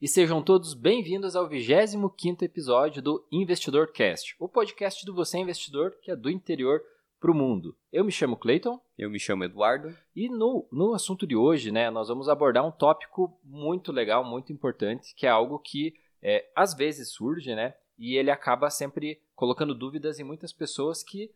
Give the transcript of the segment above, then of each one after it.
e sejam todos bem-vindos ao 25º episódio do Investidor Cast, o podcast do Você Investidor que é do interior para o mundo. Eu me chamo Clayton. Eu me chamo Eduardo. E no, no assunto de hoje, né, nós vamos abordar um tópico muito legal, muito importante, que é algo que é, às vezes surge, né, e ele acaba sempre colocando dúvidas em muitas pessoas que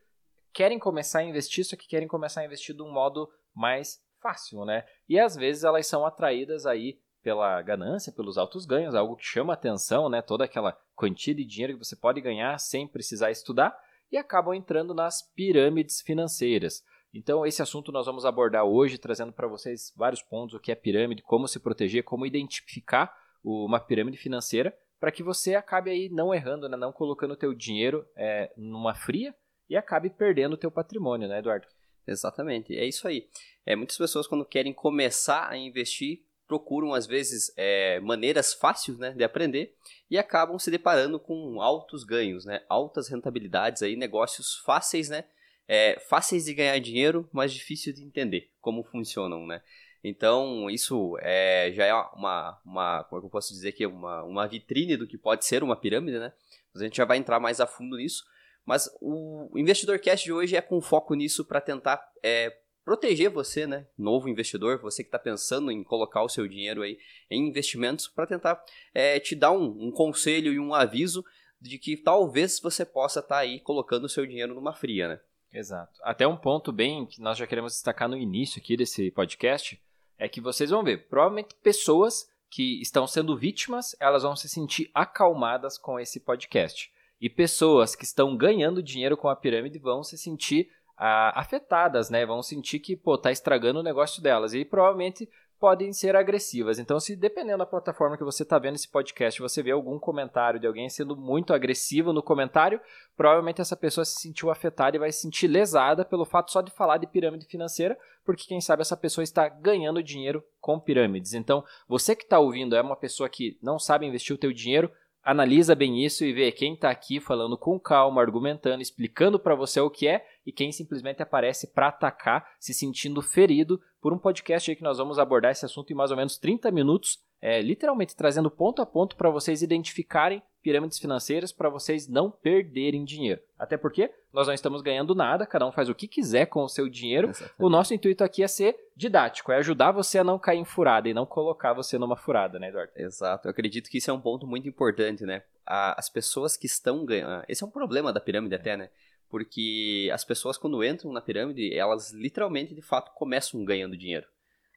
querem começar a investir, só que querem começar a investir de um modo mais fácil, né? E às vezes elas são atraídas aí pela ganância, pelos altos ganhos, algo que chama atenção, né? Toda aquela quantia de dinheiro que você pode ganhar sem precisar estudar e acabam entrando nas pirâmides financeiras. Então, esse assunto nós vamos abordar hoje, trazendo para vocês vários pontos: o que é pirâmide, como se proteger, como identificar uma pirâmide financeira, para que você acabe aí não errando, né? não colocando o teu dinheiro é, numa fria e acabe perdendo o teu patrimônio, né, Eduardo? Exatamente, é isso aí. É, muitas pessoas, quando querem começar a investir, procuram às vezes é, maneiras fáceis né, de aprender e acabam se deparando com altos ganhos, né, altas rentabilidades, aí, negócios fáceis, né, é, fáceis de ganhar dinheiro, mas difíceis de entender como funcionam. Né. Então, isso é, já é uma, uma, como é que eu posso dizer que uma, uma vitrine do que pode ser uma pirâmide, né? A gente já vai entrar mais a fundo nisso, mas o Investidor Cash de hoje é com foco nisso para tentar é, proteger você, né, novo investidor, você que está pensando em colocar o seu dinheiro aí em investimentos, para tentar é, te dar um, um, conselho e um aviso de que talvez você possa estar tá aí colocando o seu dinheiro numa fria, né? Exato. Até um ponto bem que nós já queremos destacar no início aqui desse podcast é que vocês vão ver, provavelmente pessoas que estão sendo vítimas, elas vão se sentir acalmadas com esse podcast. E pessoas que estão ganhando dinheiro com a pirâmide vão se sentir afetadas, né? Vão sentir que, pô, tá estragando o negócio delas. E provavelmente podem ser agressivas. Então, se dependendo da plataforma que você está vendo esse podcast, você vê algum comentário de alguém sendo muito agressivo no comentário, provavelmente essa pessoa se sentiu afetada e vai se sentir lesada pelo fato só de falar de pirâmide financeira, porque quem sabe essa pessoa está ganhando dinheiro com pirâmides. Então, você que está ouvindo é uma pessoa que não sabe investir o teu dinheiro, analisa bem isso e vê quem está aqui falando com calma, argumentando, explicando para você o que é e quem simplesmente aparece para atacar, se sentindo ferido por um podcast aí que nós vamos abordar esse assunto em mais ou menos 30 minutos, é, literalmente trazendo ponto a ponto para vocês identificarem pirâmides financeiras para vocês não perderem dinheiro. Até porque nós não estamos ganhando nada, cada um faz o que quiser com o seu dinheiro. Exatamente. O nosso intuito aqui é ser didático, é ajudar você a não cair em furada e não colocar você numa furada, né, Eduardo? Exato. Eu acredito que isso é um ponto muito importante, né? As pessoas que estão ganhando. Esse é um problema da pirâmide, até, né? Porque as pessoas, quando entram na pirâmide, elas literalmente, de fato, começam ganhando dinheiro.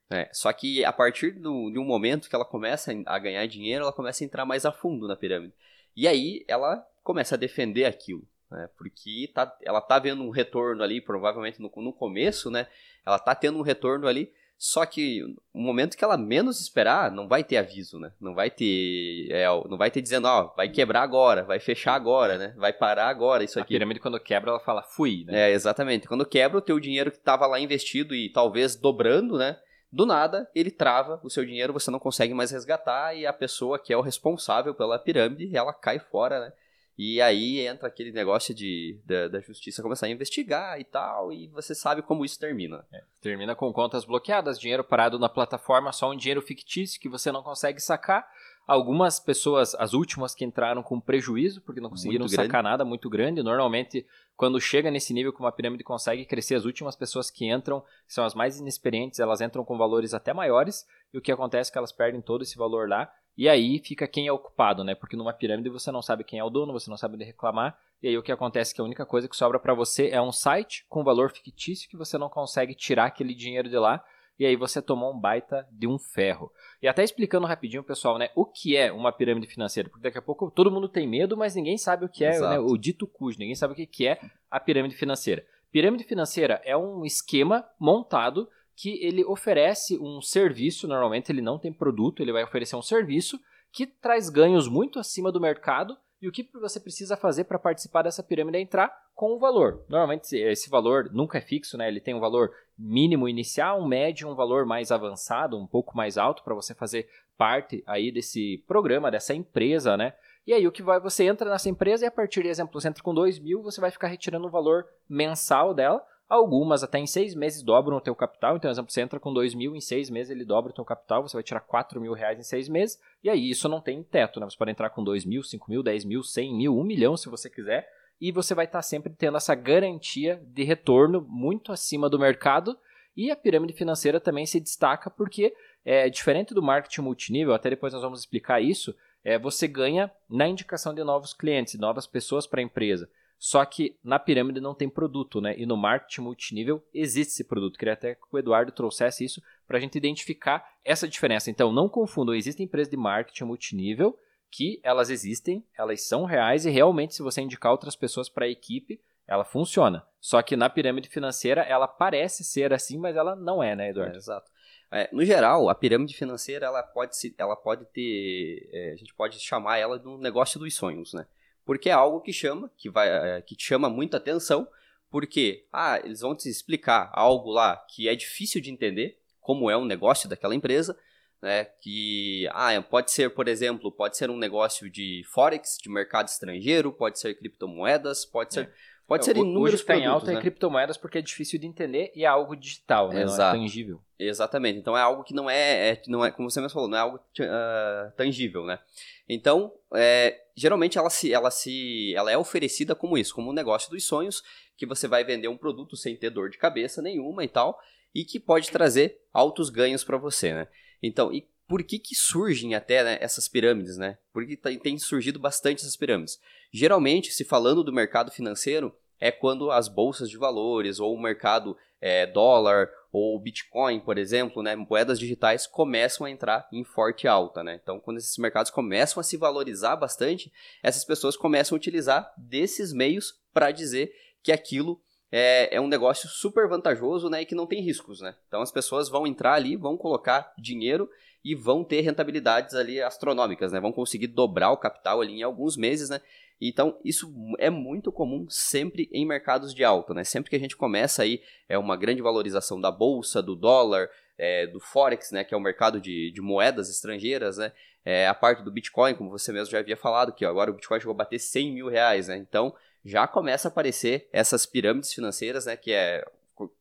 Né? Só que a partir do, de um momento que ela começa a ganhar dinheiro, ela começa a entrar mais a fundo na pirâmide. E aí ela começa a defender aquilo. Né? Porque tá, ela tá vendo um retorno ali, provavelmente no, no começo, né? Ela tá tendo um retorno ali só que o momento que ela menos esperar, não vai ter aviso, né? Não vai ter, é, não vai ter dizendo, ó, vai quebrar agora, vai fechar agora, né? Vai parar agora isso aqui. A pirâmide quando quebra, ela fala, fui, né? É, exatamente. Quando quebra o teu dinheiro que estava lá investido e talvez dobrando, né? Do nada, ele trava o seu dinheiro, você não consegue mais resgatar e a pessoa que é o responsável pela pirâmide, ela cai fora, né? E aí entra aquele negócio de, da, da, justiça começar a investigar e tal, e você sabe como isso termina. É, termina com contas bloqueadas, dinheiro parado na plataforma, só um dinheiro fictício que você não consegue sacar. Algumas pessoas, as últimas que entraram com prejuízo, porque não conseguiram sacar nada muito grande. Normalmente, quando chega nesse nível que uma pirâmide consegue crescer, as últimas pessoas que entram são as mais inexperientes, elas entram com valores até maiores, e o que acontece é que elas perdem todo esse valor lá e aí fica quem é ocupado, né? Porque numa pirâmide você não sabe quem é o dono, você não sabe onde reclamar. E aí o que acontece é que a única coisa que sobra para você é um site com valor fictício que você não consegue tirar aquele dinheiro de lá. E aí você tomou um baita de um ferro. E até explicando rapidinho, pessoal, né? O que é uma pirâmide financeira? Porque daqui a pouco todo mundo tem medo, mas ninguém sabe o que é né, o dito cujo. Ninguém sabe o que é a pirâmide financeira. Pirâmide financeira é um esquema montado que ele oferece um serviço, normalmente ele não tem produto, ele vai oferecer um serviço que traz ganhos muito acima do mercado e o que você precisa fazer para participar dessa pirâmide é entrar com um valor. Normalmente esse valor nunca é fixo, né? Ele tem um valor mínimo inicial, um médio, um valor mais avançado, um pouco mais alto para você fazer parte aí desse programa, dessa empresa, né? E aí o que vai, você entra nessa empresa e a partir de exemplo, você entra com 2 mil, você vai ficar retirando o valor mensal dela Algumas até em seis meses dobram o teu capital. Então, exemplo, você entra com dois mil, em seis meses ele dobra o teu capital, você vai tirar quatro mil reais em seis meses. E aí isso não tem teto, né? Você pode entrar com dois mil, cinco mil, dez mil, cem mil, um milhão se você quiser. E você vai estar sempre tendo essa garantia de retorno muito acima do mercado. E a pirâmide financeira também se destaca porque é diferente do marketing multinível, até depois nós vamos explicar isso, é, você ganha na indicação de novos clientes, novas pessoas para a empresa. Só que na pirâmide não tem produto, né? E no marketing multinível existe esse produto. Queria até que o Eduardo trouxesse isso para a gente identificar essa diferença. Então, não confundam, existem empresas de marketing multinível que elas existem, elas são reais e realmente, se você indicar outras pessoas para a equipe, ela funciona. Só que na pirâmide financeira ela parece ser assim, mas ela não é, né, Eduardo? É, exato. É, no geral, a pirâmide financeira ela pode, se, ela pode ter. É, a gente pode chamar ela de um negócio dos sonhos, né? porque é algo que chama, que vai, é, que te chama muita atenção, porque ah, eles vão te explicar algo lá que é difícil de entender, como é um negócio daquela empresa, né? Que ah, pode ser, por exemplo, pode ser um negócio de forex, de mercado estrangeiro, pode ser criptomoedas, pode ser é. Pode ser inúmeros Hoje tem alta né? em criptomoedas porque é difícil de entender e é algo digital, né? Exato. não é tangível. Exatamente. Então é algo que não é, é não é como você mesmo falou, não é algo uh, tangível, né? Então, é, geralmente ela se, ela se, ela é oferecida como isso, como um negócio dos sonhos, que você vai vender um produto sem ter dor de cabeça nenhuma e tal, e que pode trazer altos ganhos para você, né? Então, e por que, que surgem até né, essas pirâmides, né? Porque tem, tem surgido bastante essas pirâmides. Geralmente, se falando do mercado financeiro, é quando as bolsas de valores ou o mercado é, dólar ou Bitcoin, por exemplo, né, moedas digitais começam a entrar em forte alta. Né? Então, quando esses mercados começam a se valorizar bastante, essas pessoas começam a utilizar desses meios para dizer que aquilo é, é, um negócio super vantajoso né, e que não tem riscos. Né? Então, as pessoas vão entrar ali, vão colocar dinheiro e vão ter rentabilidades ali astronômicas, né? Vão conseguir dobrar o capital ali em alguns meses, né? Então, isso é muito comum sempre em mercados de alta, né? Sempre que a gente começa aí, é uma grande valorização da bolsa, do dólar, é, do Forex, né? Que é o mercado de, de moedas estrangeiras, né? É, a parte do Bitcoin, como você mesmo já havia falado, que agora o Bitcoin chegou a bater 100 mil reais, né? Então, já começa a aparecer essas pirâmides financeiras, né? Que é...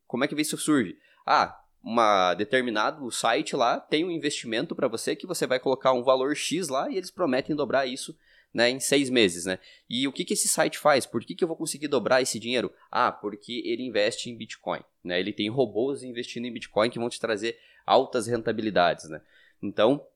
Como é que isso surge? Ah, uma determinado site lá tem um investimento para você que você vai colocar um valor X lá e eles prometem dobrar isso né, em seis meses, né? E o que, que esse site faz? Por que, que eu vou conseguir dobrar esse dinheiro? Ah, porque ele investe em Bitcoin, né? Ele tem robôs investindo em Bitcoin que vão te trazer altas rentabilidades, né? Então,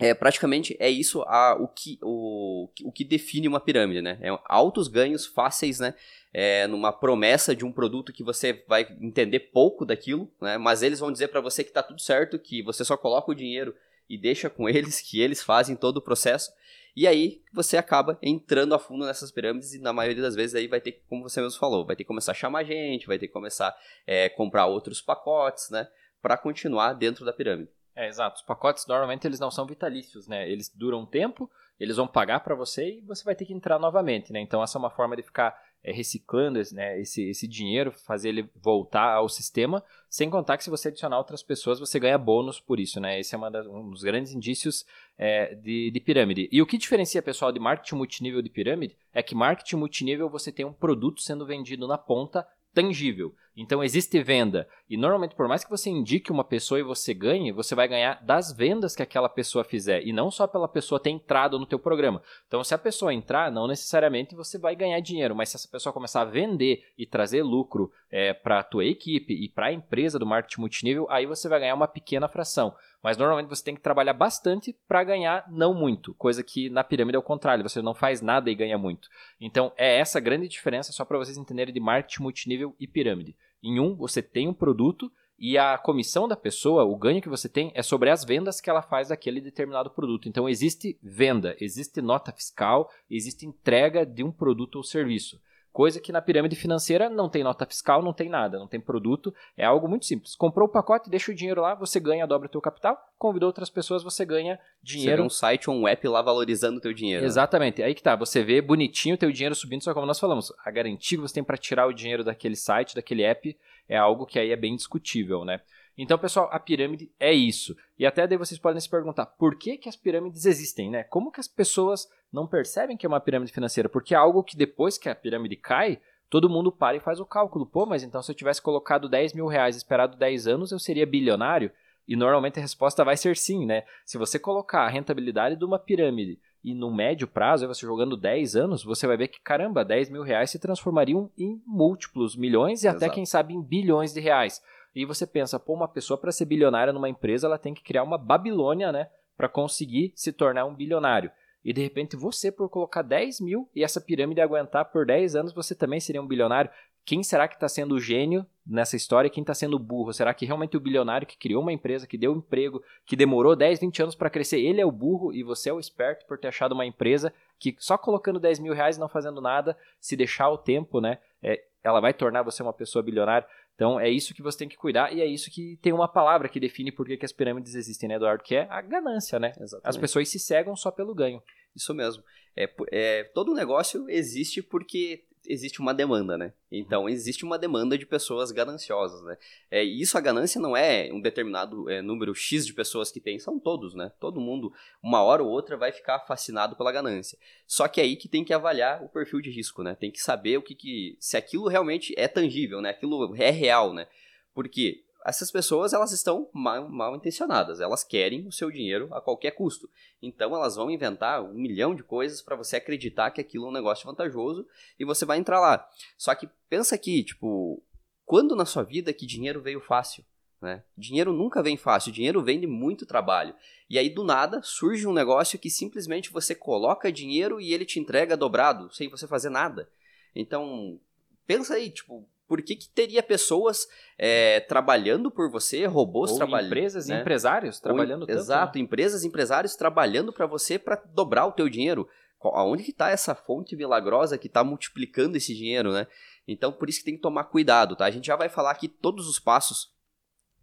é, praticamente é isso a, o, que, o, o que define uma pirâmide, né? É altos ganhos fáceis, né? É, numa promessa de um produto que você vai entender pouco daquilo, né? Mas eles vão dizer para você que está tudo certo, que você só coloca o dinheiro e deixa com eles, que eles fazem todo o processo. E aí você acaba entrando a fundo nessas pirâmides e na maioria das vezes aí vai ter, como você mesmo falou, vai ter que começar a chamar gente, vai ter que começar a é, comprar outros pacotes, né? Para continuar dentro da pirâmide. É, exato. Os pacotes normalmente eles não são vitalícios, né? Eles duram um tempo, eles vão pagar para você e você vai ter que entrar novamente, né? Então essa é uma forma de ficar é, reciclando esse, né, esse, esse dinheiro, fazer ele voltar ao sistema, sem contar que se você adicionar outras pessoas, você ganha bônus por isso, né? Esse é das, um dos grandes indícios é, de, de pirâmide. E o que diferencia, pessoal, de marketing multinível de pirâmide é que marketing multinível você tem um produto sendo vendido na ponta tangível. Então existe venda. E normalmente, por mais que você indique uma pessoa e você ganhe, você vai ganhar das vendas que aquela pessoa fizer. E não só pela pessoa ter entrado no teu programa. Então, se a pessoa entrar, não necessariamente você vai ganhar dinheiro. Mas se essa pessoa começar a vender e trazer lucro é, para a tua equipe e para a empresa do marketing multinível, aí você vai ganhar uma pequena fração. Mas normalmente você tem que trabalhar bastante para ganhar não muito, coisa que na pirâmide é o contrário, você não faz nada e ganha muito. Então é essa grande diferença só para vocês entenderem de marketing multinível e pirâmide. Em um, você tem um produto e a comissão da pessoa, o ganho que você tem, é sobre as vendas que ela faz daquele determinado produto. Então existe venda, existe nota fiscal, existe entrega de um produto ou serviço. Coisa que na pirâmide financeira não tem nota fiscal, não tem nada, não tem produto, é algo muito simples. Comprou o pacote, deixa o dinheiro lá, você ganha, dobra o teu capital, convidou outras pessoas, você ganha dinheiro. Você vê um site ou um app lá valorizando o teu dinheiro. Né? Exatamente, aí que tá, você vê bonitinho o teu dinheiro subindo, só como nós falamos, a garantia que você tem para tirar o dinheiro daquele site, daquele app, é algo que aí é bem discutível, né? Então, pessoal, a pirâmide é isso. E até daí vocês podem se perguntar, por que, que as pirâmides existem, né? Como que as pessoas não percebem que é uma pirâmide financeira? Porque é algo que depois que a pirâmide cai, todo mundo para e faz o cálculo. Pô, mas então se eu tivesse colocado 10 mil reais esperado 10 anos, eu seria bilionário? E normalmente a resposta vai ser sim, né? Se você colocar a rentabilidade de uma pirâmide e no médio prazo, você jogando 10 anos, você vai ver que, caramba, 10 mil reais se transformariam em múltiplos milhões e Exato. até, quem sabe, em bilhões de reais. E você pensa, pô, uma pessoa para ser bilionária numa empresa, ela tem que criar uma Babilônia, né? Para conseguir se tornar um bilionário. E de repente você, por colocar 10 mil e essa pirâmide aguentar por 10 anos, você também seria um bilionário. Quem será que está sendo o gênio nessa história e quem está sendo o burro? Será que realmente o bilionário que criou uma empresa, que deu emprego, que demorou 10, 20 anos para crescer, ele é o burro e você é o esperto por ter achado uma empresa que só colocando 10 mil reais e não fazendo nada, se deixar o tempo, né? É, ela vai tornar você uma pessoa bilionária. Então é isso que você tem que cuidar e é isso que tem uma palavra que define por que, que as pirâmides existem, né, Eduardo? Que é a ganância, né? Exatamente. As pessoas se cegam só pelo ganho. Isso mesmo. É, é, todo negócio existe porque existe uma demanda, né? Então existe uma demanda de pessoas gananciosas, né? É, e isso a ganância não é um determinado é, número X de pessoas que tem, são todos, né? Todo mundo, uma hora ou outra, vai ficar fascinado pela ganância. Só que é aí que tem que avaliar o perfil de risco, né? Tem que saber o que, que se aquilo realmente é tangível, né? Aquilo é real, né? Porque essas pessoas elas estão mal, mal, intencionadas, elas querem o seu dinheiro a qualquer custo. Então elas vão inventar um milhão de coisas para você acreditar que aquilo é um negócio vantajoso e você vai entrar lá. Só que pensa aqui, tipo, quando na sua vida que dinheiro veio fácil? Né? Dinheiro nunca vem fácil, dinheiro vem de muito trabalho. E aí do nada surge um negócio que simplesmente você coloca dinheiro e ele te entrega dobrado, sem você fazer nada. Então, pensa aí, tipo, por que, que teria pessoas é, trabalhando por você, robôs trabalhando. Empresas né? e empresários trabalhando Ou, tanto. Exato, né? empresas e empresários trabalhando para você para dobrar o teu dinheiro. Aonde que está essa fonte milagrosa que está multiplicando esse dinheiro, né? Então, por isso que tem que tomar cuidado, tá? A gente já vai falar aqui todos os passos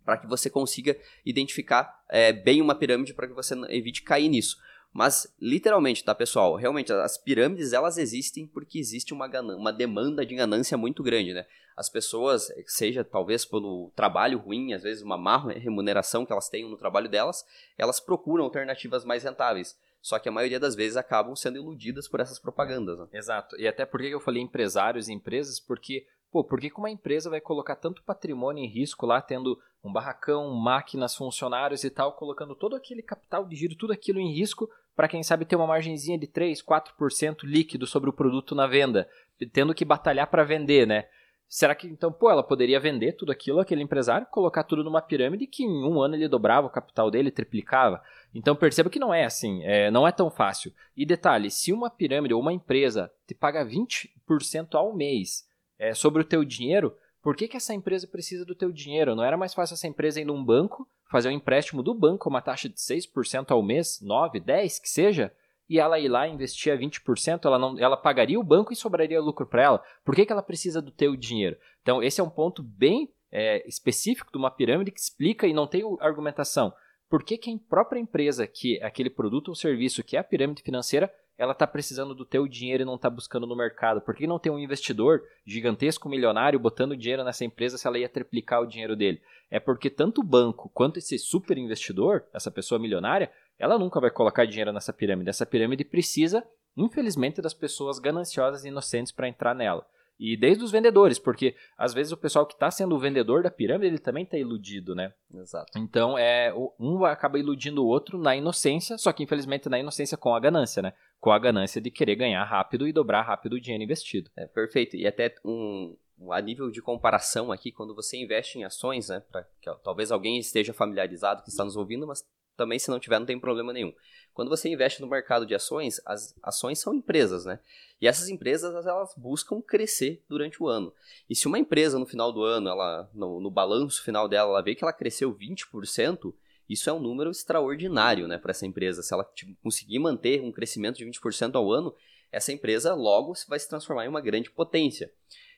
para que você consiga identificar é, bem uma pirâmide para que você evite cair nisso. Mas, literalmente, tá, pessoal? Realmente, as pirâmides, elas existem porque existe uma, uma demanda de ganância muito grande, né? As pessoas, seja talvez pelo trabalho ruim, às vezes uma má remuneração que elas têm no trabalho delas, elas procuram alternativas mais rentáveis. Só que a maioria das vezes acabam sendo iludidas por essas propagandas. Né? Exato. E até por que eu falei empresários e empresas? Porque, pô, por que uma empresa vai colocar tanto patrimônio em risco lá, tendo um barracão, máquinas, funcionários e tal, colocando todo aquele capital de giro, tudo aquilo em risco, para quem sabe ter uma margenzinha de 3, 4% líquido sobre o produto na venda, tendo que batalhar para vender, né? Será que então, pô, ela poderia vender tudo aquilo, aquele empresário, colocar tudo numa pirâmide que em um ano ele dobrava o capital dele, triplicava? Então perceba que não é assim, é, não é tão fácil. E detalhe, se uma pirâmide ou uma empresa te paga 20% ao mês é, sobre o teu dinheiro, por que, que essa empresa precisa do teu dinheiro? Não era mais fácil essa empresa ir num banco, fazer um empréstimo do banco, uma taxa de 6% ao mês, 9, 10, que seja, e ela ir lá investir a 20%, ela, não, ela pagaria o banco e sobraria lucro para ela. Por que, que ela precisa do teu dinheiro? Então, esse é um ponto bem é, específico de uma pirâmide que explica e não tem argumentação. Por que, que a própria empresa, que é aquele produto ou serviço que é a pirâmide financeira, ela está precisando do teu dinheiro e não está buscando no mercado? Por que não tem um investidor gigantesco, milionário, botando dinheiro nessa empresa se ela ia triplicar o dinheiro dele? É porque tanto o banco quanto esse super investidor, essa pessoa milionária, ela nunca vai colocar dinheiro nessa pirâmide. Essa pirâmide precisa, infelizmente, das pessoas gananciosas e inocentes para entrar nela. E desde os vendedores, porque às vezes o pessoal que está sendo o vendedor da pirâmide, ele também está iludido, né? Exato. Então, é, um acaba iludindo o outro na inocência, só que infelizmente na inocência com a ganância, né? Com a ganância de querer ganhar rápido e dobrar rápido o dinheiro investido. É, perfeito. E até um, a nível de comparação aqui, quando você investe em ações, né? Pra, que, ó, talvez alguém esteja familiarizado que está nos ouvindo, mas também se não tiver não tem problema nenhum. Quando você investe no mercado de ações, as ações são empresas, né? E essas empresas elas buscam crescer durante o ano. E se uma empresa no final do ano, ela no, no balanço final dela, ela vê que ela cresceu 20%, isso é um número extraordinário, né, para essa empresa. Se ela tipo, conseguir manter um crescimento de 20% ao ano, essa empresa logo vai se transformar em uma grande potência.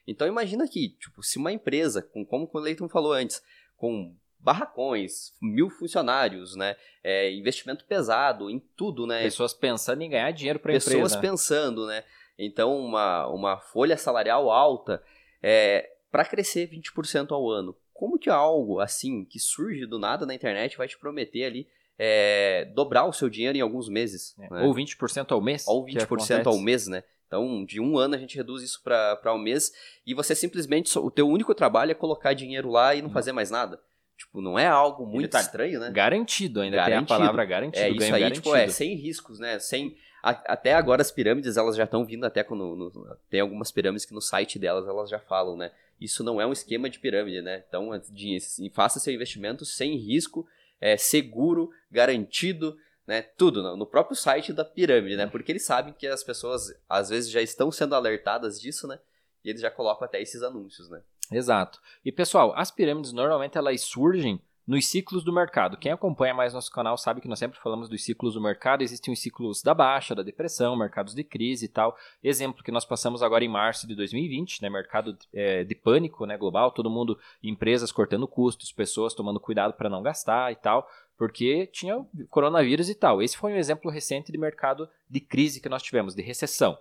Então imagina que, tipo, se uma empresa, com, como o Leighton falou antes, com barracões, mil funcionários, né? É, investimento pesado em tudo, né? Pessoas pensando em ganhar dinheiro para a empresa. Pessoas pensando, né? Então, uma, uma folha salarial alta é, para crescer 20% ao ano. Como que algo assim, que surge do nada na internet, vai te prometer ali é, dobrar o seu dinheiro em alguns meses? É. Né? Ou 20% ao mês. Ou 20% ao mês, né? Então, de um ano a gente reduz isso para um mês e você simplesmente, o teu único trabalho é colocar dinheiro lá e não uhum. fazer mais nada. Tipo, não é algo muito tá estranho, né? Garantido, ainda garantido. tem a palavra garantido. É isso aí, garantido. tipo, é sem riscos, né? Sem até agora as pirâmides elas já estão vindo até quando no, tem algumas pirâmides que no site delas elas já falam, né? Isso não é um esquema de pirâmide, né? Então, de, faça seu investimento sem risco, é, seguro, garantido, né? Tudo no, no próprio site da pirâmide, né? Porque eles sabem que as pessoas às vezes já estão sendo alertadas disso, né? E eles já colocam até esses anúncios, né? Exato. E pessoal, as pirâmides normalmente elas surgem nos ciclos do mercado. Quem acompanha mais nosso canal sabe que nós sempre falamos dos ciclos do mercado. Existem os ciclos da baixa, da depressão, mercados de crise e tal. Exemplo que nós passamos agora em março de 2020, né? Mercado é, de pânico né, global, todo mundo, empresas cortando custos, pessoas tomando cuidado para não gastar e tal, porque tinha coronavírus e tal. Esse foi um exemplo recente de mercado de crise que nós tivemos, de recessão.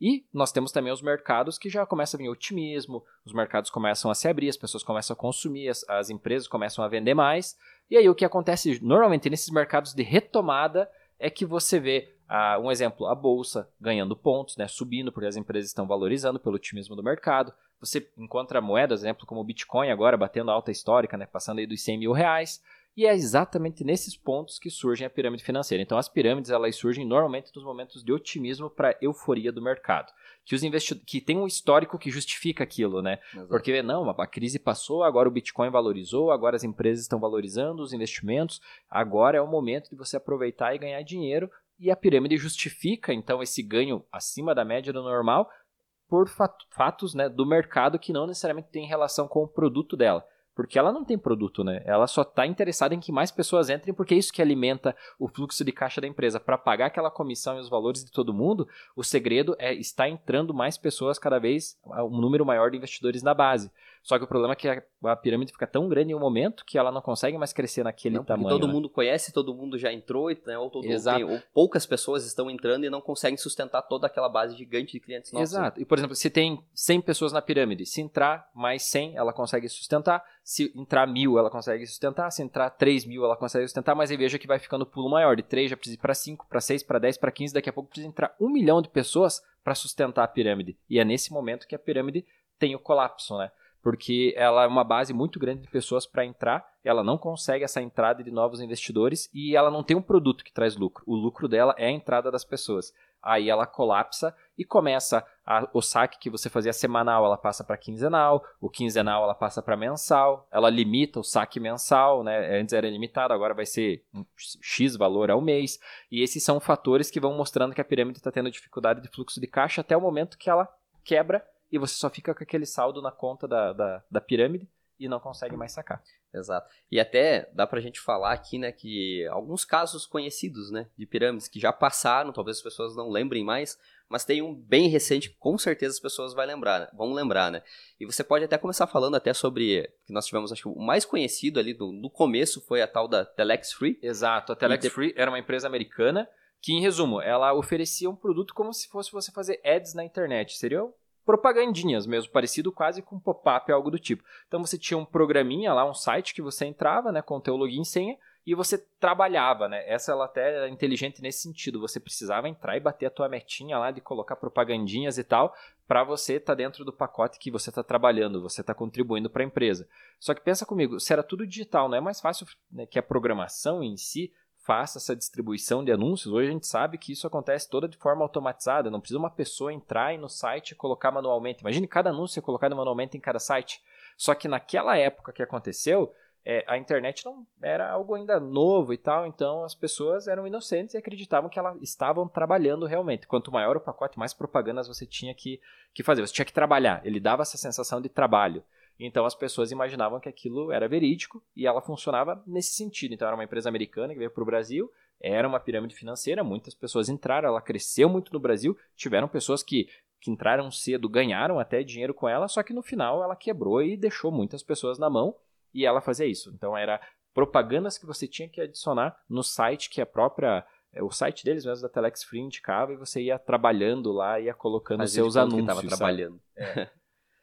E nós temos também os mercados que já começa a vir otimismo, os mercados começam a se abrir, as pessoas começam a consumir, as, as empresas começam a vender mais. E aí o que acontece normalmente nesses mercados de retomada é que você vê uh, um exemplo, a bolsa ganhando pontos, né, subindo porque as empresas estão valorizando pelo otimismo do mercado. Você encontra moedas, exemplo como o Bitcoin agora batendo alta histórica, né, passando aí dos 100 mil reais. E é exatamente nesses pontos que surge a pirâmide financeira. Então, as pirâmides elas surgem normalmente nos momentos de otimismo para euforia do mercado, que os investidores que tem um histórico que justifica aquilo, né? Exato. Porque não, a crise passou, agora o Bitcoin valorizou, agora as empresas estão valorizando os investimentos, agora é o momento de você aproveitar e ganhar dinheiro. E a pirâmide justifica então esse ganho acima da média do normal por fatos né, do mercado que não necessariamente tem relação com o produto dela. Porque ela não tem produto, né? Ela só está interessada em que mais pessoas entrem, porque é isso que alimenta o fluxo de caixa da empresa. Para pagar aquela comissão e os valores de todo mundo, o segredo é estar entrando mais pessoas, cada vez um número maior de investidores na base. Só que o problema é que a, a pirâmide fica tão grande em um momento que ela não consegue mais crescer naquele não, tamanho. Todo né? mundo conhece, todo mundo já entrou, né? ou, todo, tem, ou, poucas pessoas estão entrando e não conseguem sustentar toda aquela base gigante de clientes nossos. Exato. E, por exemplo, se tem 100 pessoas na pirâmide, se entrar mais 100, ela consegue sustentar. Se entrar mil, ela consegue sustentar. Se entrar 3 mil, ela consegue sustentar. Mas aí veja que vai ficando pulo maior. De 3 já precisa ir para 5, para 6, para 10, para 15. Daqui a pouco precisa entrar 1 milhão de pessoas para sustentar a pirâmide. E é nesse momento que a pirâmide tem o colapso, né? Porque ela é uma base muito grande de pessoas para entrar, ela não consegue essa entrada de novos investidores e ela não tem um produto que traz lucro. O lucro dela é a entrada das pessoas. Aí ela colapsa e começa a, o saque que você fazia semanal, ela passa para quinzenal, o quinzenal ela passa para mensal, ela limita o saque mensal, né? Antes era limitado, agora vai ser um X valor ao mês. E esses são fatores que vão mostrando que a pirâmide está tendo dificuldade de fluxo de caixa até o momento que ela quebra e você só fica com aquele saldo na conta da, da, da pirâmide e não consegue mais sacar. Exato. E até dá pra gente falar aqui, né, que alguns casos conhecidos, né, de pirâmides que já passaram, talvez as pessoas não lembrem mais, mas tem um bem recente que com certeza as pessoas vai lembrar, né, vão lembrar, né? E você pode até começar falando até sobre que nós tivemos, acho que o mais conhecido ali do, no começo foi a tal da Telex Free. Exato. A Telex de... Free era uma empresa americana que, em resumo, ela oferecia um produto como se fosse você fazer ads na internet. Seria propagandinhas mesmo, parecido quase com pop-up, algo do tipo. Então você tinha um programinha lá, um site que você entrava, né, com o teu login e senha, e você trabalhava, né? Essa ela até era inteligente nesse sentido. Você precisava entrar e bater a tua metinha lá de colocar propagandinhas e tal, para você estar tá dentro do pacote que você está trabalhando, você está contribuindo para a empresa. Só que pensa comigo, se era tudo digital, não é mais fácil né, que a programação em si faça essa distribuição de anúncios. Hoje a gente sabe que isso acontece toda de forma automatizada, não precisa uma pessoa entrar no site e colocar manualmente. Imagine cada anúncio colocado manualmente em cada site. Só que naquela época que aconteceu, é, a internet não era algo ainda novo e tal, então as pessoas eram inocentes e acreditavam que elas estavam trabalhando realmente. Quanto maior o pacote, mais propagandas você tinha que, que fazer. Você tinha que trabalhar. Ele dava essa sensação de trabalho. Então as pessoas imaginavam que aquilo era verídico e ela funcionava nesse sentido. Então era uma empresa americana que veio para o Brasil, era uma pirâmide financeira, muitas pessoas entraram, ela cresceu muito no Brasil, tiveram pessoas que, que entraram cedo, ganharam até dinheiro com ela, só que no final ela quebrou e deixou muitas pessoas na mão e ela fazia isso. Então era propagandas que você tinha que adicionar no site que a própria é, o site deles mesmo da Telex Free indicava e você ia trabalhando lá, ia colocando Fazia seus anúncios. Que tava trabalhando. É.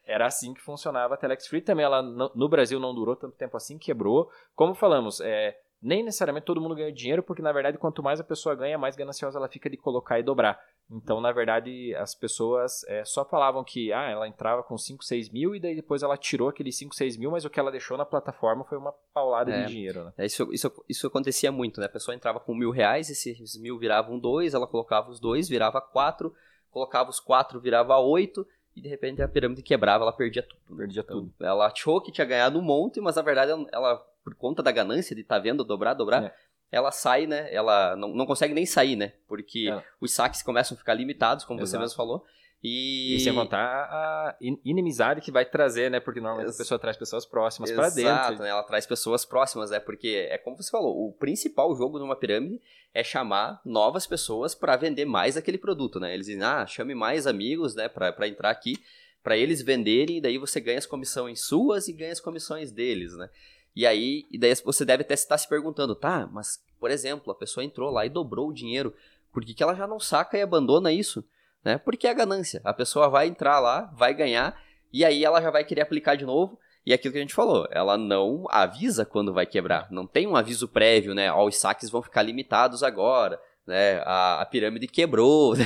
Era assim que funcionava a Telex Free. Também ela no Brasil não durou tanto tempo assim, quebrou. Como falamos, é, nem necessariamente todo mundo ganha dinheiro, porque na verdade quanto mais a pessoa ganha, mais gananciosa ela fica de colocar e dobrar. Então, na verdade, as pessoas é, só falavam que ah, ela entrava com 5, 6 mil e daí depois ela tirou aqueles 5, 6 mil, mas o que ela deixou na plataforma foi uma paulada é, de dinheiro. Né? É, isso, isso, isso acontecia muito, né? A pessoa entrava com mil reais, esses mil viravam dois, ela colocava os dois, virava quatro, colocava os quatro, virava oito, e de repente a pirâmide quebrava, ela perdia tudo. Perdia então, tudo. Ela achou que tinha ganhado um monte, mas na verdade ela, por conta da ganância de estar tá vendo dobrar, dobrar, é ela sai, né? Ela não, não consegue nem sair, né? Porque é. os saques começam a ficar limitados, como Exato. você mesmo falou. E... e sem contar a inimizade que vai trazer, né? Porque normalmente Ex a pessoa traz pessoas próximas para dentro. Exato, né? Ela traz pessoas próximas, é né? porque é como você falou, o principal jogo de uma pirâmide é chamar novas pessoas para vender mais aquele produto, né? Eles dizem, ah, chame mais amigos, né, para entrar aqui, para eles venderem, e daí você ganha as comissões suas e ganha as comissões deles, né? E aí, e daí você deve até estar se perguntando, tá, mas, por exemplo, a pessoa entrou lá e dobrou o dinheiro, por que, que ela já não saca e abandona isso? Né? Porque é a ganância. A pessoa vai entrar lá, vai ganhar, e aí ela já vai querer aplicar de novo. E é aquilo que a gente falou, ela não avisa quando vai quebrar. Não tem um aviso prévio, né? Ó, os saques vão ficar limitados agora né? A, a pirâmide quebrou, né?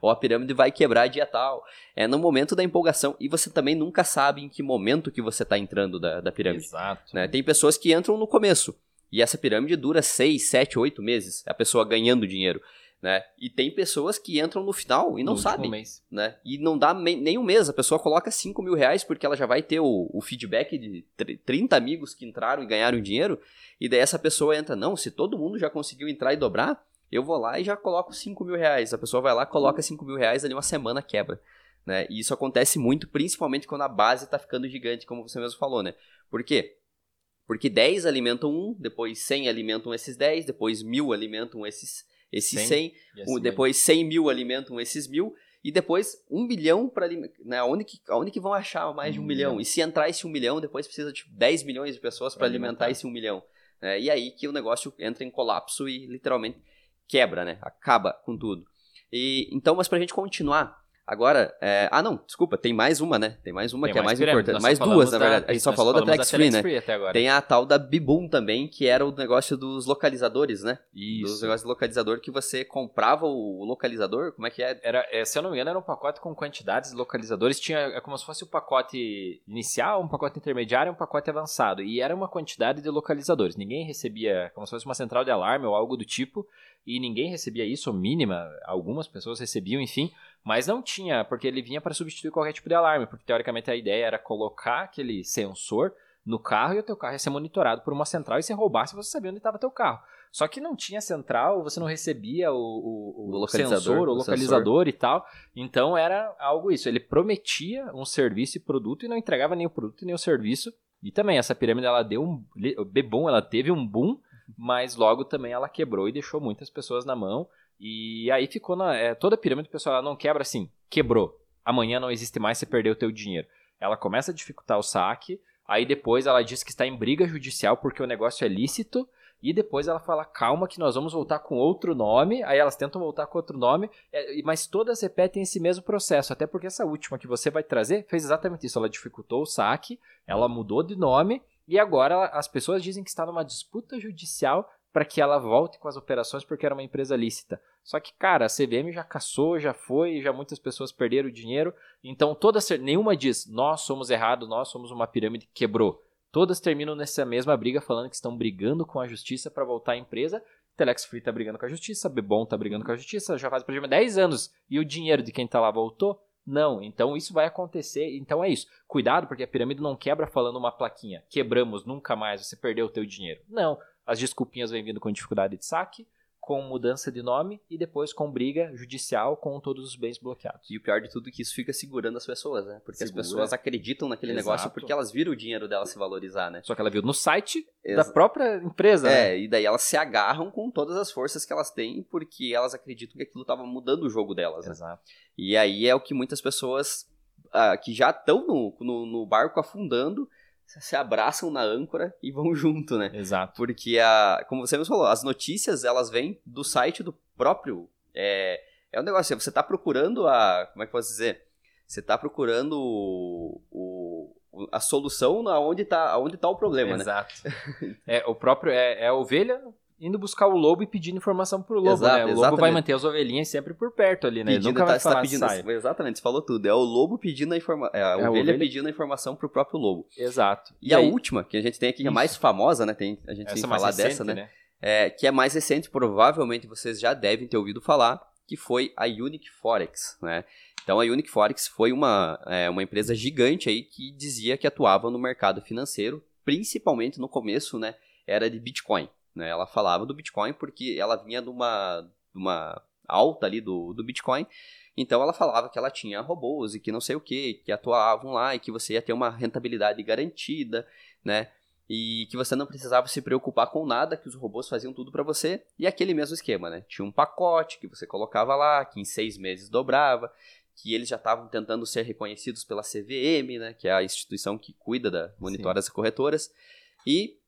ou a pirâmide vai quebrar dia tal. É no momento da empolgação e você também nunca sabe em que momento que você está entrando da, da pirâmide. Exato. Né? Tem pessoas que entram no começo e essa pirâmide dura 6, 7, 8 meses, a pessoa ganhando dinheiro. Né? E tem pessoas que entram no final e não no sabem. Mês. Né? E não dá nem um mês, a pessoa coloca 5 mil reais porque ela já vai ter o, o feedback de 30 amigos que entraram e ganharam dinheiro. E daí essa pessoa entra, não, se todo mundo já conseguiu entrar e dobrar, eu vou lá e já coloco 5 mil reais. A pessoa vai lá, coloca 5 mil reais, ali uma semana quebra. Né? E isso acontece muito, principalmente quando a base está ficando gigante, como você mesmo falou, né? Por quê? Porque 10 alimentam um, depois 100 alimentam esses 10, depois 1000 alimentam esses, esses 100, 100 assim depois 100 mil alimentam esses 1000, e depois um milhão para né, aonde que, aonde que vão achar mais de um milhão? milhão? E se entrar esse um milhão, depois precisa de 10 milhões de pessoas para alimentar. alimentar esse um milhão. É, e aí que o negócio entra em colapso e literalmente quebra, né? Acaba com tudo. E então, mas pra gente continuar, Agora, é... ah não, desculpa, tem mais uma, né? Tem mais uma tem que é mais importante. Mais duas, na verdade. a gente só falou da Telex Free, né? Tem a tal da Bibum também, que era o negócio dos localizadores, né? Isso. Dos negócios de localizador que você comprava o localizador, como é que é? Era, é, se eu não me engano, era um pacote com quantidades de localizadores. Tinha é como se fosse o um pacote inicial, um pacote intermediário e um pacote avançado. E era uma quantidade de localizadores. Ninguém recebia, como se fosse uma central de alarme ou algo do tipo. E ninguém recebia isso, ou mínima. Algumas pessoas recebiam, enfim mas não tinha, porque ele vinha para substituir qualquer tipo de alarme, porque teoricamente a ideia era colocar aquele sensor no carro e o teu carro ia ser monitorado por uma central e se roubasse você sabia onde estava teu carro. Só que não tinha central, você não recebia o, o, o, o localizador, sensor, o localizador e tal. Então era algo isso. Ele prometia um serviço e produto e não entregava nem o produto nem o serviço. E também essa pirâmide ela deu um bebom, ela teve um boom, mas logo também ela quebrou e deixou muitas pessoas na mão. E aí ficou na. É, toda a pirâmide pessoal ela não quebra assim, quebrou. Amanhã não existe mais, você perdeu o teu dinheiro. Ela começa a dificultar o saque, aí depois ela diz que está em briga judicial porque o negócio é lícito, e depois ela fala, calma que nós vamos voltar com outro nome, aí elas tentam voltar com outro nome, é, mas todas repetem esse mesmo processo, até porque essa última que você vai trazer fez exatamente isso, ela dificultou o saque, ela mudou de nome, e agora as pessoas dizem que está numa disputa judicial para que ela volte com as operações porque era uma empresa lícita. Só que, cara, a CVM já caçou, já foi, já muitas pessoas perderam o dinheiro. Então, todas, nenhuma diz, nós somos errados, nós somos uma pirâmide que quebrou. Todas terminam nessa mesma briga falando que estão brigando com a justiça para voltar à empresa. Telex Free tá brigando com a justiça, Bebom tá brigando com a justiça, já faz praticamente 10 anos. E o dinheiro de quem tá lá voltou? Não, então isso vai acontecer. Então é isso. Cuidado, porque a pirâmide não quebra falando uma plaquinha. Quebramos, nunca mais, você perdeu o teu dinheiro. Não. As desculpinhas vêm vindo com dificuldade de saque, com mudança de nome e depois com briga judicial com todos os bens bloqueados. E o pior de tudo é que isso fica segurando as pessoas, né? Porque Segura. as pessoas acreditam naquele Exato. negócio porque elas viram o dinheiro dela se valorizar, né? Só que ela viu no site da própria empresa, é, né? e daí elas se agarram com todas as forças que elas têm porque elas acreditam que aquilo estava mudando o jogo delas. Né? Exato. E aí é o que muitas pessoas ah, que já estão no, no, no barco afundando se abraçam na âncora e vão junto, né? Exato. Porque, a, como você mesmo falou, as notícias, elas vêm do site do próprio... É, é um negócio, você está procurando a... Como é que eu posso dizer? Você está procurando o, o, a solução aonde está onde tá o problema, Exato. né? Exato. é, o próprio... É, é a ovelha indo buscar o lobo e pedindo informação pro lobo, Exato, né? O lobo exatamente. vai manter as ovelhinhas sempre por perto ali, né? Ele Pedindo, nunca vai tá- tá falar pedindo. Exatamente, você falou tudo. É o lobo pedindo a informação. É a, É a ovelha, ovelha- pedindo a informação pro próprio lobo. Exato. E, a aí- última, que a gente tem aqui, que é mais famosa, né? Tem, a gente tem que falar recente, dessa, né? É, que é mais recente, provavelmente vocês já devem ter ouvido falar, que foi a Unique Forex, né? Então a Unique Forex foi uma, é, uma empresa gigante aí que dizia que atuava no mercado financeiro, principalmente no começo, né? Era de Bitcoin, né? Ela falava do Bitcoin porque ela vinha de uma, de uma alta ali do, do Bitcoin, então ela falava que ela tinha robôs e que não sei o que, que atuavam lá e que você ia ter uma rentabilidade garantida, né? E que você não precisava se preocupar com nada, que os robôs faziam tudo para você. E aquele mesmo esquema, né? Tinha um pacote que você colocava lá, que em seis meses dobrava, que eles já estavam tentando ser reconhecidos pela CVM, né? Que é a instituição que cuida da monitora as corretoras. E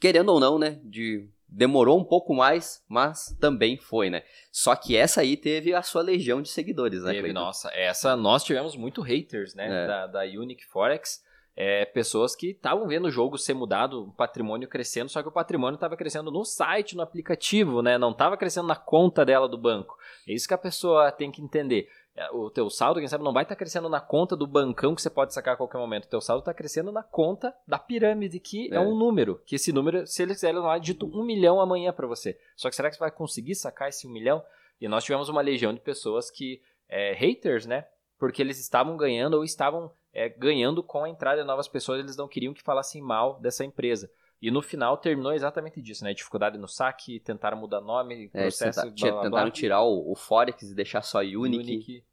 querendo ou não, né? De demorou um pouco mais, mas também foi, né? Só que essa aí teve a sua legião de seguidores, né? Teve, nossa, essa nós tivemos muito haters, né, É. da, da Unique Forex, é, pessoas que estavam vendo o jogo ser mudado, o patrimônio crescendo, só que o patrimônio estava crescendo no site, no aplicativo, né, não estava crescendo na conta dela do banco. É isso que a pessoa tem que entender. É, O teu saldo, quem sabe, não vai estar crescendo na conta do bancão que você pode sacar a qualquer momento. O teu saldo está crescendo na conta da pirâmide, que é. É. um número. Que esse número, se eles quiserem lá, dito um milhão amanhã para você. Só que será que você vai conseguir sacar esse um milhão? E nós tivemos uma legião de pessoas que, é, haters, né? Porque eles estavam ganhando ou estavam é, ganhando com a entrada de novas pessoas, eles não queriam que falassem mal dessa empresa. E no final terminou exatamente disso, né? Dificuldade no saque, tentaram mudar nome, É, processo, tenta- blá, blá, blá. tentaram tirar o, o Forex e deixar só Unique. Unique.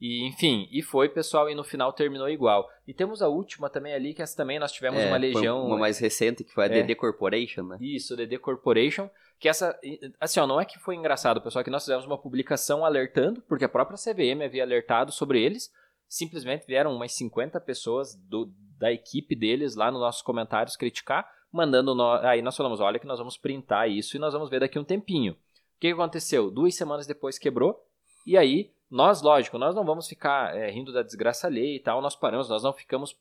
E, enfim, e foi, pessoal, e no final terminou igual. E temos a última também ali, que essa também nós tivemos É, uma legião. Uma mais recente, que foi a É. DD Corporation, né? Isso, DD Corporation, que essa, assim, ó, não é que foi engraçado, pessoal, é que nós fizemos uma publicação alertando, porque a própria CVM havia alertado sobre eles, simplesmente vieram umas 50 pessoas do, da equipe deles lá nos nossos comentários criticar, mandando, nó- aí nós falamos, olha que nós vamos printar isso e nós vamos ver daqui um tempinho. O que aconteceu? Duas semanas depois quebrou, e aí, nós, lógico, nós não vamos ficar é, rindo da desgraça alheia e tal, nós paramos, nós não ficamos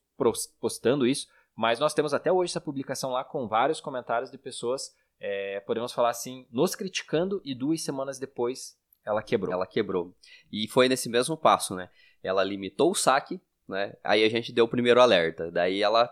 postando isso, mas nós temos até hoje essa publicação lá com vários comentários de pessoas, é, podemos falar assim, nos criticando e duas semanas depois ela quebrou. Ela quebrou. E foi nesse mesmo passo, né? Ela limitou o saque, né? Aí a gente deu o primeiro alerta. Daí ela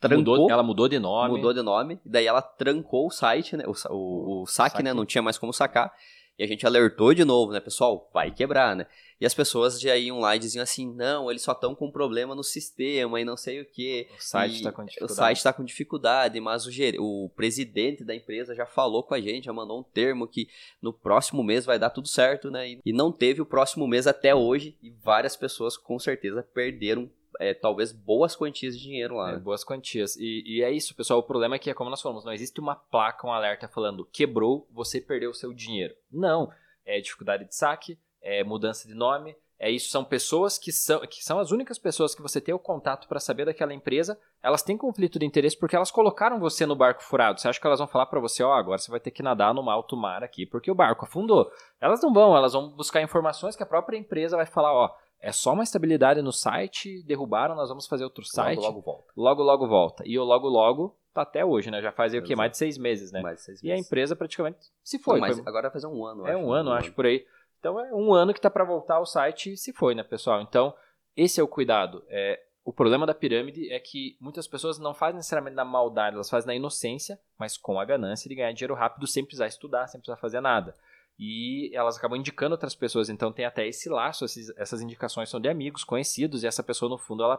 trancou, mudou, ela mudou de nome. mudou de nome. Daí ela trancou o site, né? O, o, o saque, saque. né? Não tinha mais como sacar. E a gente alertou de novo, né? Pessoal, vai quebrar, né? E as pessoas já iam lá e diziam assim, não, eles só estão com problema no sistema e não sei o quê. O site está com O dificuldade. site está com dificuldade, mas o, ger- o presidente da empresa já falou com a gente, já mandou um termo que no próximo mês vai dar tudo certo, né? E, e não teve o próximo mês até hoje e várias pessoas com certeza perderam é, talvez boas quantias de dinheiro lá. É, né? boas quantias. E, e é isso, pessoal. O problema é que, como nós falamos, não existe uma placa, um alerta falando quebrou, você perdeu o seu dinheiro. Não. É dificuldade de saque, é mudança de nome. É isso, são pessoas que são, que são as únicas pessoas que você tem o contato para saber daquela empresa. Elas têm conflito de interesse porque elas colocaram você no barco furado. Você acha que elas vão falar para você, ó, agora você vai ter que nadar no alto mar aqui porque o barco afundou. Elas não vão, elas vão buscar informações que a própria empresa vai falar, ó, é só uma estabilidade no site, derrubaram, nós vamos fazer outro site Logo, logo volta. logo, logo volta. E o logo, logo tá até hoje, né? Já faz aí o quê? Mais de seis meses, né? Mais de seis E a meses. empresa praticamente se Não, foi. mas foi- agora vai fazer um ano, é acho. um ano, acho, por aí. Então é um ano que tá para voltar ao site e se foi, né, pessoal? Então, esse é o cuidado. É, o problema da pirâmide é que muitas pessoas não fazem necessariamente na maldade, elas fazem na inocência, mas com a ganância de ganhar dinheiro rápido sem precisar estudar, sem precisar fazer nada. E elas acabam indicando outras pessoas, então tem até esse laço, essas indicações são de amigos, conhecidos, e essa pessoa, no fundo, ela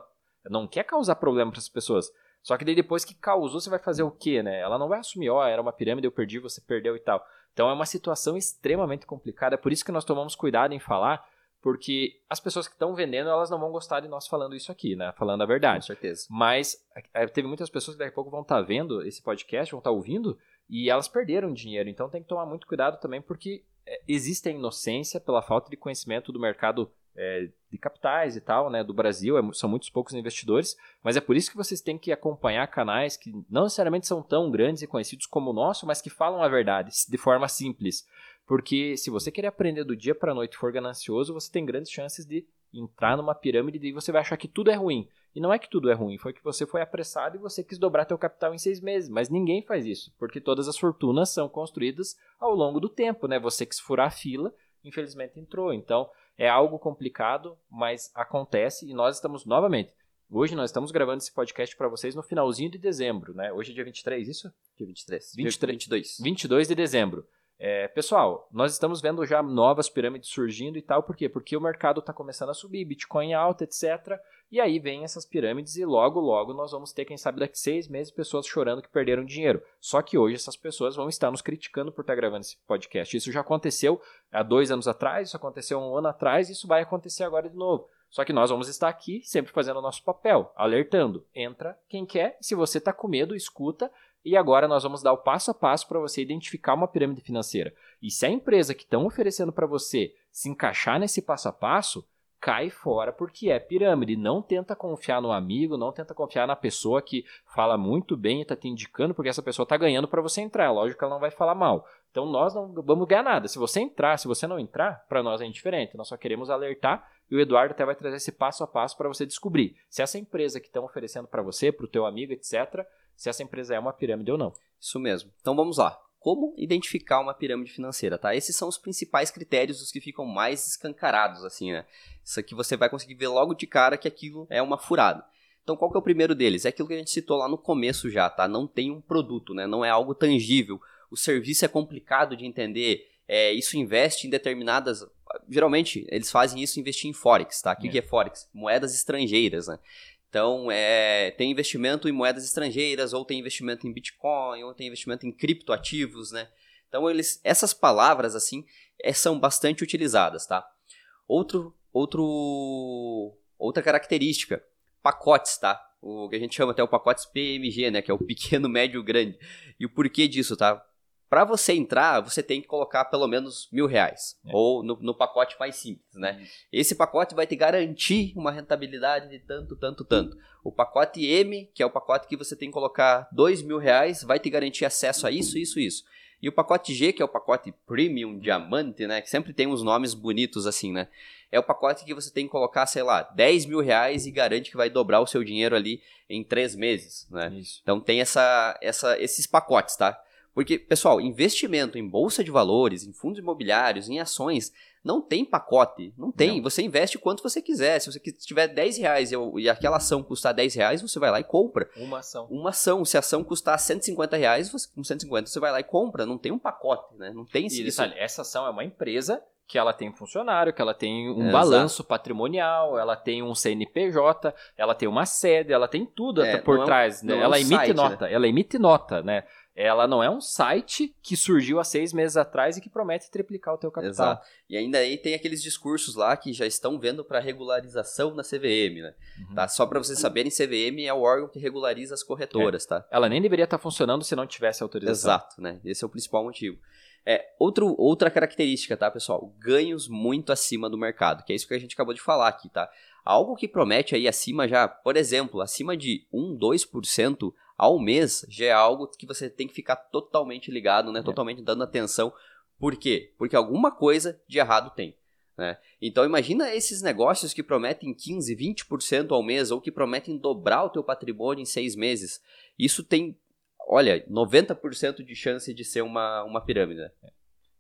não quer causar problema para as pessoas. Só que daí depois que causou, você vai fazer o quê, né? Ela não vai assumir, ó, era uma pirâmide, eu perdi, você perdeu e tal. Então é uma situação extremamente complicada, é por isso que nós tomamos cuidado em falar, porque as pessoas que estão vendendo, elas não vão gostar de nós falando isso aqui, né? Falando a Com verdade. certeza. Mas é, teve muitas pessoas que daqui a pouco vão estar vendo esse podcast, vão estar ouvindo, e elas perderam dinheiro. Então tem que tomar muito cuidado também, porque é, existe a inocência pela falta de conhecimento do mercado é, de capitais e tal, né? Do Brasil, é são muitos poucos investidores, mas é por isso que vocês têm que acompanhar canais que não necessariamente são tão grandes e conhecidos como o nosso, mas que falam a verdade de forma simples. Porque se você querer aprender do dia para a noite e for ganancioso, você tem grandes chances de entrar numa pirâmide e você vai achar que tudo é ruim. E não é que tudo é ruim, foi que você foi apressado e você quis dobrar teu capital em seis meses. Mas ninguém faz isso, porque todas as fortunas são construídas ao longo do tempo, né? Você quis furar a fila, infelizmente entrou. Então é algo complicado, mas acontece e nós estamos novamente. Hoje nós estamos gravando esse podcast para vocês no finalzinho de dezembro, né? Hoje é dia 23, isso? Dia 23. 23 22. 22 de dezembro. É, pessoal, nós estamos vendo já novas pirâmides surgindo e tal, por quê? Porque o mercado está começando a subir, Bitcoin alta, etc. E aí vem essas pirâmides e logo, logo nós vamos ter, quem sabe, daqui seis meses, pessoas chorando que perderam dinheiro. Só que hoje essas pessoas vão estar nos criticando por estar gravando esse podcast. Isso já aconteceu há dois anos atrás, isso aconteceu um ano atrás, isso vai acontecer agora de novo. Só que nós vamos estar aqui sempre fazendo o nosso papel, alertando. Entra quem quer, se você está com medo, escuta e agora nós vamos dar o passo a passo para você identificar uma pirâmide financeira. E se a empresa que estão oferecendo para você se encaixar nesse passo a passo, cai fora porque é pirâmide. Não tenta confiar no amigo, não tenta confiar na pessoa que fala muito bem e está te indicando, porque essa pessoa está ganhando para você entrar. Lógico que ela não vai falar mal. Então nós não vamos ganhar nada. Se você entrar, se você não entrar, para nós é indiferente. Nós só queremos alertar e o Eduardo até vai trazer esse passo a passo para você descobrir se essa empresa que estão oferecendo para você, para o teu amigo, etc., se essa empresa é uma pirâmide ou não. Isso mesmo. Então vamos lá. Como identificar uma pirâmide financeira, tá? Esses são os principais critérios, os que ficam mais escancarados, assim, né? Isso aqui você vai conseguir ver logo de cara que aquilo é uma furada. Então, qual que é o primeiro deles? É aquilo que a gente citou lá no começo já, tá? Não tem um produto, né? Não é algo tangível. O serviço é complicado de entender. É, isso investe em determinadas. Geralmente, eles fazem isso investir em Forex, tá? O que é. que é Forex? Moedas estrangeiras, né? Então, é, tem investimento em moedas estrangeiras, ou tem investimento em Bitcoin, ou tem investimento em criptoativos, né? Então, eles, essas palavras, assim, é, são bastante utilizadas, tá? Outro, outro, outra característica, pacotes, tá? O que a gente chama até o pacotes PMG, né? Que é o pequeno, médio, grande. E o porquê disso, tá? Para você entrar, você tem que colocar pelo menos mil reais. É. Ou no, no, pacote mais simples, né? Esse pacote vai te garantir uma rentabilidade de tanto, tanto, tanto. O pacote M, que é o pacote que você tem que colocar dois mil reais, vai te garantir acesso a isso, isso, isso. E o pacote G, que é o pacote Premium Diamante, né? Que sempre tem uns nomes bonitos assim, né? É o pacote que você tem que colocar, sei lá, 10 mil reais e garante que vai dobrar o seu dinheiro ali em três meses, né? Isso. Então tem essa, essa, esses pacotes, tá? Porque, pessoal, investimento em bolsa de valores, em fundos imobiliários, em ações, não tem pacote. Não tem. Não. Você investe quanto você quiser. Se você tiver 10 reais e aquela ação custar 10 reais, você vai lá e compra. Uma ação. Uma ação. Se a ação custar 150 reais, você, com 150 você vai lá e compra. Não tem um pacote, né? Não tem e detalhe, essa ação é uma empresa que ela tem um funcionário, que ela tem um é, balanço exato. patrimonial, ela tem um CNPJ, ela tem uma sede, ela tem tudo é, por trás. É um, né? Ela é um emite site, nota, né? ela emite nota, né? Ela não é um site que surgiu há seis meses atrás e que promete triplicar o teu capital. Exato. E ainda aí tem aqueles discursos lá que já estão vendo para regularização na CVM, né? Uhum. Tá? Só para vocês saberem, CVM é o órgão que regulariza as corretoras, é. tá? Ela nem deveria estar tá funcionando se não tivesse autorização. Exato, né? Esse é o principal motivo. É, outro, outra característica, tá, pessoal? Ganhos muito acima do mercado, que é isso que a gente acabou de falar aqui, tá? Algo que promete aí acima já, por exemplo, acima de 1, 2%, ao mês já é algo que você tem que ficar totalmente ligado, né? É. Totalmente dando atenção. Por quê? Porque alguma coisa de errado tem. Né? Então imagina esses negócios que prometem 15, 20% ao mês ou que prometem dobrar o teu patrimônio em seis meses. Isso tem, olha, 90% de chance de ser uma, uma pirâmide. Né?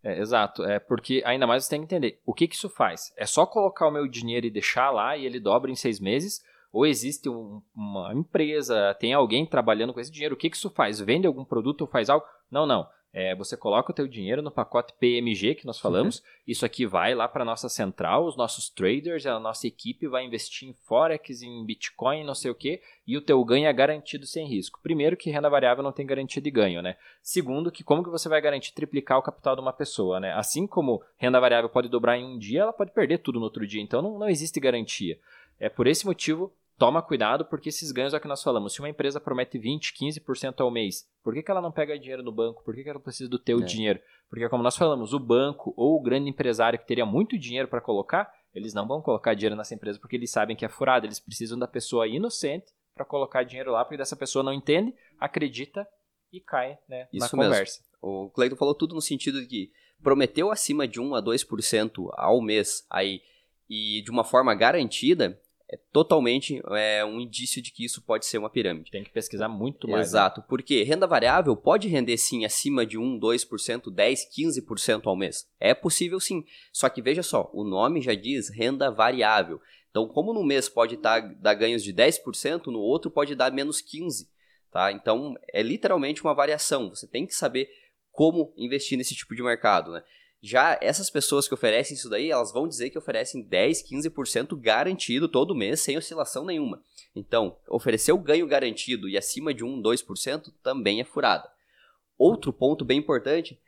É, exato, é porque ainda mais você tem que entender o que, que isso faz. É só colocar o meu dinheiro e deixar lá e ele dobra em seis meses, ou existe um, uma empresa, tem alguém trabalhando com esse dinheiro, o que, que isso faz? Vende algum produto ou faz algo? Não, não. É, você coloca o teu dinheiro no pacote PMG que nós falamos, isso aqui vai lá para nossa central, os nossos traders, a nossa equipe vai investir em Forex, em Bitcoin, não sei o que, e o teu ganho é garantido sem risco. Primeiro que renda variável não tem garantia de ganho, né? Segundo que como que você vai garantir triplicar o capital de uma pessoa, né? Assim como renda variável pode dobrar em um dia, ela pode perder tudo no outro dia, então não, não existe garantia. É por esse motivo toma cuidado porque esses ganhos é o que nós falamos. Se uma empresa promete 20, 15% ao mês, por que, que ela não pega dinheiro no banco? Por que, que ela precisa do teu é. dinheiro? Porque, como nós falamos, o banco ou o grande empresário que teria muito dinheiro para colocar, eles não vão colocar dinheiro nessa empresa porque eles sabem que é furado. Eles precisam da pessoa inocente para colocar dinheiro lá, porque dessa pessoa não entende, acredita e cai né, Isso na conversa. Mesmo. O Cleiton falou tudo no sentido de que prometeu acima de 1 a 2% ao mês aí e de uma forma garantida, é totalmente é, um indício de que isso pode ser uma pirâmide. Tem que pesquisar muito mais. Né? Exato, né? porque renda variável pode render sim acima de 1, 2%, 10, 15% ao mês. É possível sim. Só que veja só, o nome já diz renda variável. Então, como no mês pode dar, dar ganhos de 10%, no outro pode dar menos 15%. Tá? Então, é literalmente uma variação. Você tem que saber como investir nesse tipo de mercado. Né? Já essas pessoas que oferecem isso daí, elas vão dizer que oferecem 10, 15% garantido todo mês, sem oscilação nenhuma. Então, oferecer o ganho garantido e acima de 1, 2% também é furada. Outro ponto bem importante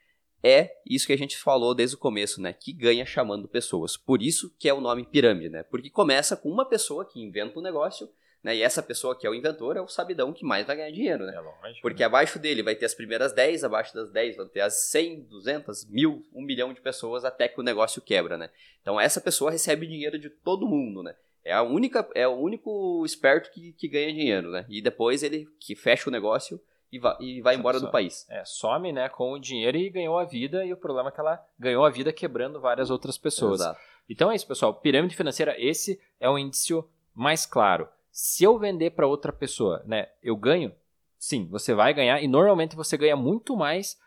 é isso que a gente falou desde o começo, né? Que ganha chamando pessoas. Por isso que é o nome pirâmide, né? Porque começa com uma pessoa que inventa um negócio né? E essa pessoa que é o inventor é o sabidão que mais vai ganhar dinheiro, né? É lógico, Porque né? abaixo dele vai ter as primeiras 10, abaixo das 10 vão ter as 100, 200, mil, um milhão de pessoas até que o negócio quebra, né? Então essa pessoa recebe dinheiro de todo mundo, né? É, a única, é o único esperto que, que ganha dinheiro, né? E depois ele que fecha o negócio e vai, e vai embora do país. É, some né, com o dinheiro e ganhou a vida, e o problema é que ela ganhou a vida quebrando várias outras pessoas. Exato. Então é isso, pessoal. Pirâmide financeira, esse é o indício mais claro. Se eu vender para outra pessoa, né, eu ganho? Sim, você vai ganhar e normalmente você ganha muito mais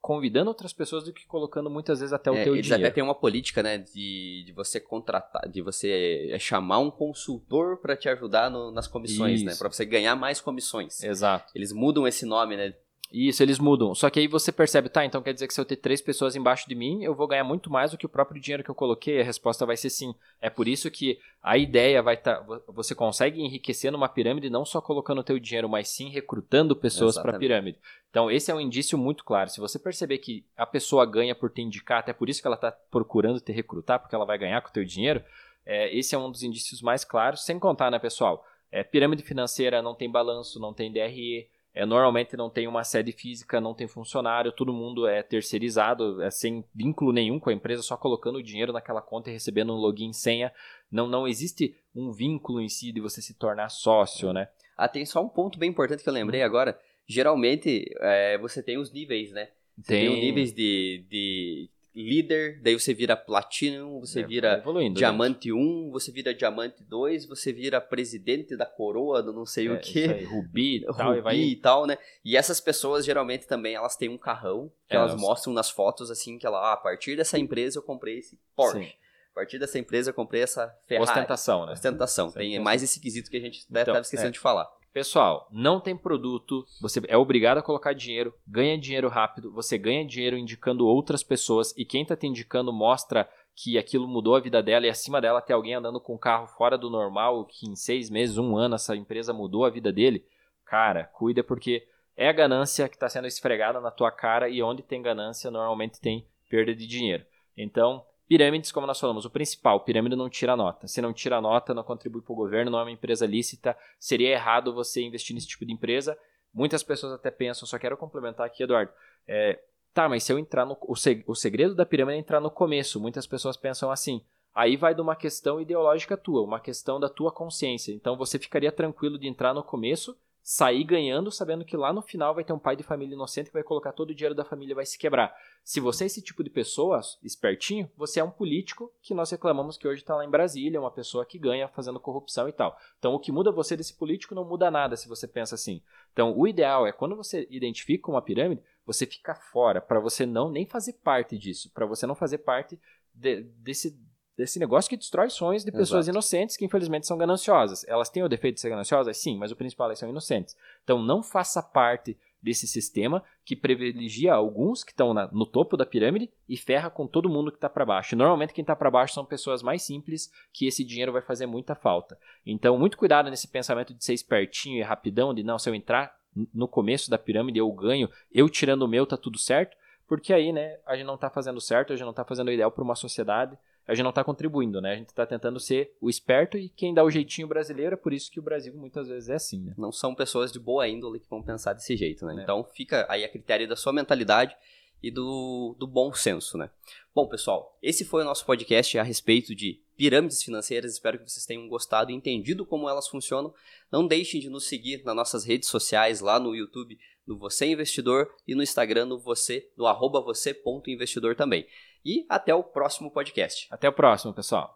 convidando outras pessoas do que colocando muitas vezes até o é, teu eles dinheiro. Eles até tem uma política, né, de, de você contratar, de você é, chamar um consultor para te ajudar no, nas comissões, né, Isso. né, para você ganhar mais comissões. Exato. Eles mudam esse nome, né, isso, eles mudam. Só que aí você percebe, tá, então quer dizer que se eu ter três pessoas embaixo de mim, eu vou ganhar muito mais do que o próprio dinheiro que eu coloquei? A resposta vai ser sim. É por isso que a ideia vai estar. Tá, você consegue enriquecer numa pirâmide não só colocando o teu dinheiro, mas sim recrutando pessoas para a pirâmide. Então, esse é um indício muito claro. Se você perceber que a pessoa ganha por te indicar, até por isso que ela está procurando te recrutar, porque ela vai ganhar com o teu dinheiro, é, esse é um dos indícios mais claros, sem contar, né, pessoal? É, pirâmide financeira não tem balanço, não tem DRE é, normalmente não tem uma sede física, não tem funcionário, todo mundo é terceirizado, é sem vínculo nenhum com a empresa, só colocando o dinheiro naquela conta e recebendo um login e senha. Não, não existe um vínculo em si de você se tornar sócio, né? Ah, tem só um ponto bem importante que eu lembrei hum. agora. Geralmente, é, você tem os níveis, né? Você tem, tem níveis de, de líder, daí você vira Platinum, você é, vira Diamante gente. 1, você vira Diamante 2, você vira presidente da coroa do não sei é, o que. Rubi e tal. Rubi e, vai... e tal, né? E essas pessoas, geralmente, também, elas têm um carrão, que é, elas elas mostram nas fotos, assim, que ela, ah, a partir dessa empresa eu comprei esse Porsche. Sim. A partir dessa empresa eu comprei essa Ferrari. Ostentação, né? Ostentação. Tem mais esse quesito que a gente então, estar esquecendo é. de falar. Pessoal, não tem produto, você é obrigado a colocar dinheiro, ganha dinheiro rápido, você ganha dinheiro indicando outras pessoas e quem está te indicando mostra que aquilo mudou a vida dela e acima dela tem alguém andando com um carro fora do normal, que em seis meses, um ano, essa empresa mudou a vida dele. Cara, cuida porque é a ganância que está sendo esfregada na tua cara e onde tem ganância normalmente tem perda de dinheiro. Então, Pirâmides, como nós falamos, o principal, pirâmide não tira nota. Se não tira nota, não contribui para o governo, não é uma empresa lícita, seria errado você investir nesse tipo de empresa. Muitas pessoas até pensam, só quero complementar aqui, Eduardo. É, tá, mas se eu entrar no. O segredo da pirâmide é entrar no começo. Muitas pessoas pensam assim. Aí vai de uma questão ideológica tua, uma questão da tua consciência. Então você ficaria tranquilo de entrar no começo sair ganhando, sabendo que lá no final vai ter um pai de família inocente que vai colocar todo o dinheiro da família e vai se quebrar. Se você é esse tipo de pessoa, espertinho, você é um político que nós reclamamos que hoje está lá em Brasília, uma pessoa que ganha fazendo corrupção e tal. Então o que muda você desse político não muda nada se você pensa assim. Então o ideal é quando você identifica uma pirâmide, você fica fora, para você não nem fazer parte disso, para você não fazer parte de, desse desse negócio que destrói sonhos de pessoas Exato. inocentes que infelizmente são gananciosas. Elas têm o defeito de ser gananciosas? Sim, mas o principal é que são inocentes. Então não faça parte desse sistema que privilegia alguns que estão no topo da pirâmide e ferra com todo mundo que está para baixo. Normalmente quem está para baixo são pessoas mais simples que esse dinheiro vai fazer muita falta. Então muito cuidado nesse pensamento de ser espertinho e rapidão, de não, se eu entrar no começo da pirâmide eu ganho, eu tirando o meu tá tudo certo, porque aí né, a gente não está fazendo certo, a gente não está fazendo o ideal para uma sociedade a gente não está contribuindo, né? A gente está tentando ser o esperto e quem dá o jeitinho brasileiro, é por isso que o Brasil muitas vezes é assim, né? Não são pessoas de boa índole que vão pensar desse jeito, né? É. Então fica aí a critério da sua mentalidade e do, do bom senso, né? Bom, pessoal, esse foi o nosso podcast a respeito de pirâmides financeiras. Espero que vocês tenham gostado e entendido como elas funcionam. Não deixem de nos seguir nas nossas redes sociais, lá no YouTube, no Você Investidor, e no Instagram, no você, no arroba você.investidor também. E até o próximo podcast. Até o próximo, pessoal.